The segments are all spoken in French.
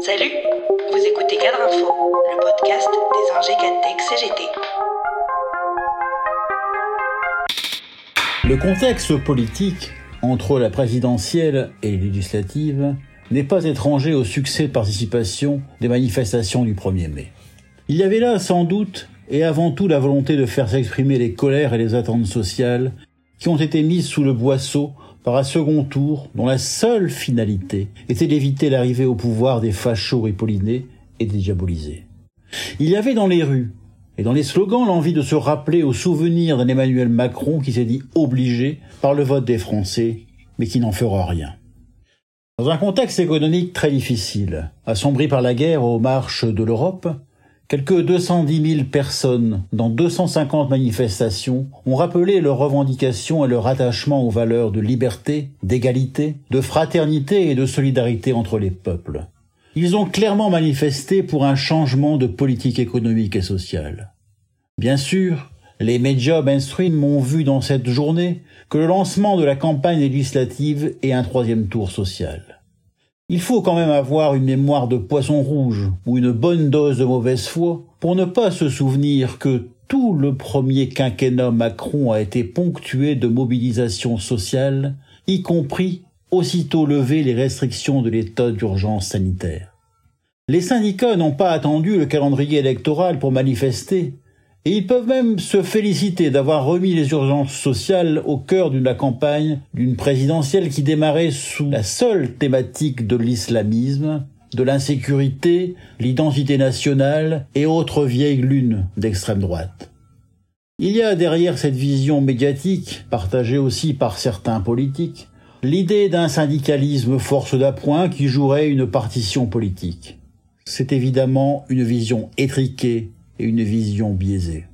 Salut, vous écoutez Cadre Info, le podcast des Cadtech CGT. Le contexte politique entre la présidentielle et les législatives n'est pas étranger au succès de participation des manifestations du 1er mai. Il y avait là sans doute et avant tout la volonté de faire s'exprimer les colères et les attentes sociales qui ont été mises sous le boisseau par un second tour dont la seule finalité était d'éviter l'arrivée au pouvoir des fachos ripollinés et des diabolisés. Il y avait dans les rues et dans les slogans l'envie de se rappeler au souvenir d'un Emmanuel Macron qui s'est dit obligé par le vote des Français, mais qui n'en fera rien. Dans un contexte économique très difficile, assombri par la guerre aux marches de l'Europe, Quelques 210 000 personnes dans 250 manifestations ont rappelé leurs revendications et leur attachement aux valeurs de liberté, d'égalité, de fraternité et de solidarité entre les peuples. Ils ont clairement manifesté pour un changement de politique économique et sociale. Bien sûr, les médias mainstream ont vu dans cette journée que le lancement de la campagne législative est un troisième tour social. Il faut quand même avoir une mémoire de poisson rouge ou une bonne dose de mauvaise foi pour ne pas se souvenir que tout le premier quinquennat Macron a été ponctué de mobilisation sociale, y compris aussitôt lever les restrictions de l'état d'urgence sanitaire. Les syndicats n'ont pas attendu le calendrier électoral pour manifester, et ils peuvent même se féliciter d'avoir remis les urgences sociales au cœur de la campagne d'une présidentielle qui démarrait sous la seule thématique de l'islamisme, de l'insécurité, l'identité nationale et autres vieilles lunes d'extrême droite. Il y a derrière cette vision médiatique, partagée aussi par certains politiques, l'idée d'un syndicalisme force d'appoint qui jouerait une partition politique. C'est évidemment une vision étriquée et une vision biaisée.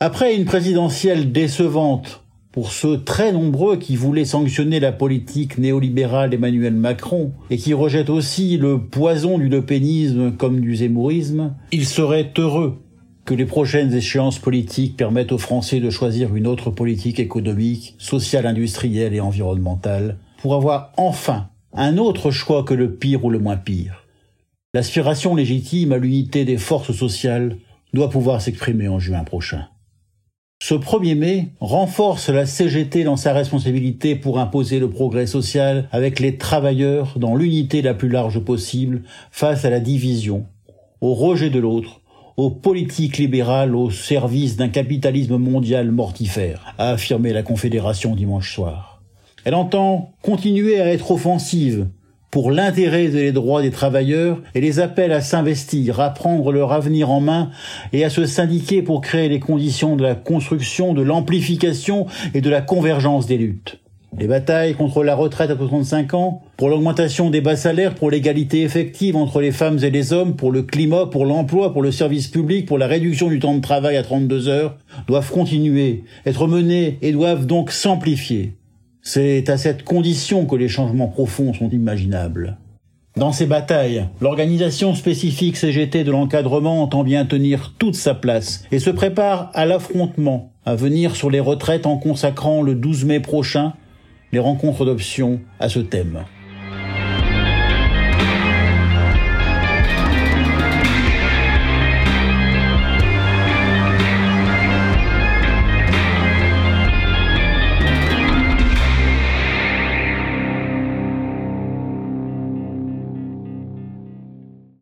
Après une présidentielle décevante pour ceux très nombreux qui voulaient sanctionner la politique néolibérale d'Emmanuel Macron et qui rejettent aussi le poison du lepénisme comme du zémourisme, il serait heureux que les prochaines échéances politiques permettent aux Français de choisir une autre politique économique, sociale, industrielle et environnementale pour avoir enfin un autre choix que le pire ou le moins pire. L'aspiration légitime à l'unité des forces sociales doit pouvoir s'exprimer en juin prochain. Ce 1er mai renforce la CGT dans sa responsabilité pour imposer le progrès social avec les travailleurs dans l'unité la plus large possible face à la division, au rejet de l'autre, aux politiques libérales au service d'un capitalisme mondial mortifère, a affirmé la Confédération dimanche soir. Elle entend continuer à être offensive pour l'intérêt et les droits des travailleurs et les appelle à s'investir, à prendre leur avenir en main et à se syndiquer pour créer les conditions de la construction, de l'amplification et de la convergence des luttes. Les batailles contre la retraite à 65 ans, pour l'augmentation des bas salaires, pour l'égalité effective entre les femmes et les hommes, pour le climat, pour l'emploi, pour le service public, pour la réduction du temps de travail à 32 heures, doivent continuer, être menées et doivent donc s'amplifier. C'est à cette condition que les changements profonds sont imaginables. Dans ces batailles, l'organisation spécifique CGT de l'encadrement entend bien tenir toute sa place et se prépare à l'affrontement à venir sur les retraites en consacrant le 12 mai prochain les rencontres d'options à ce thème.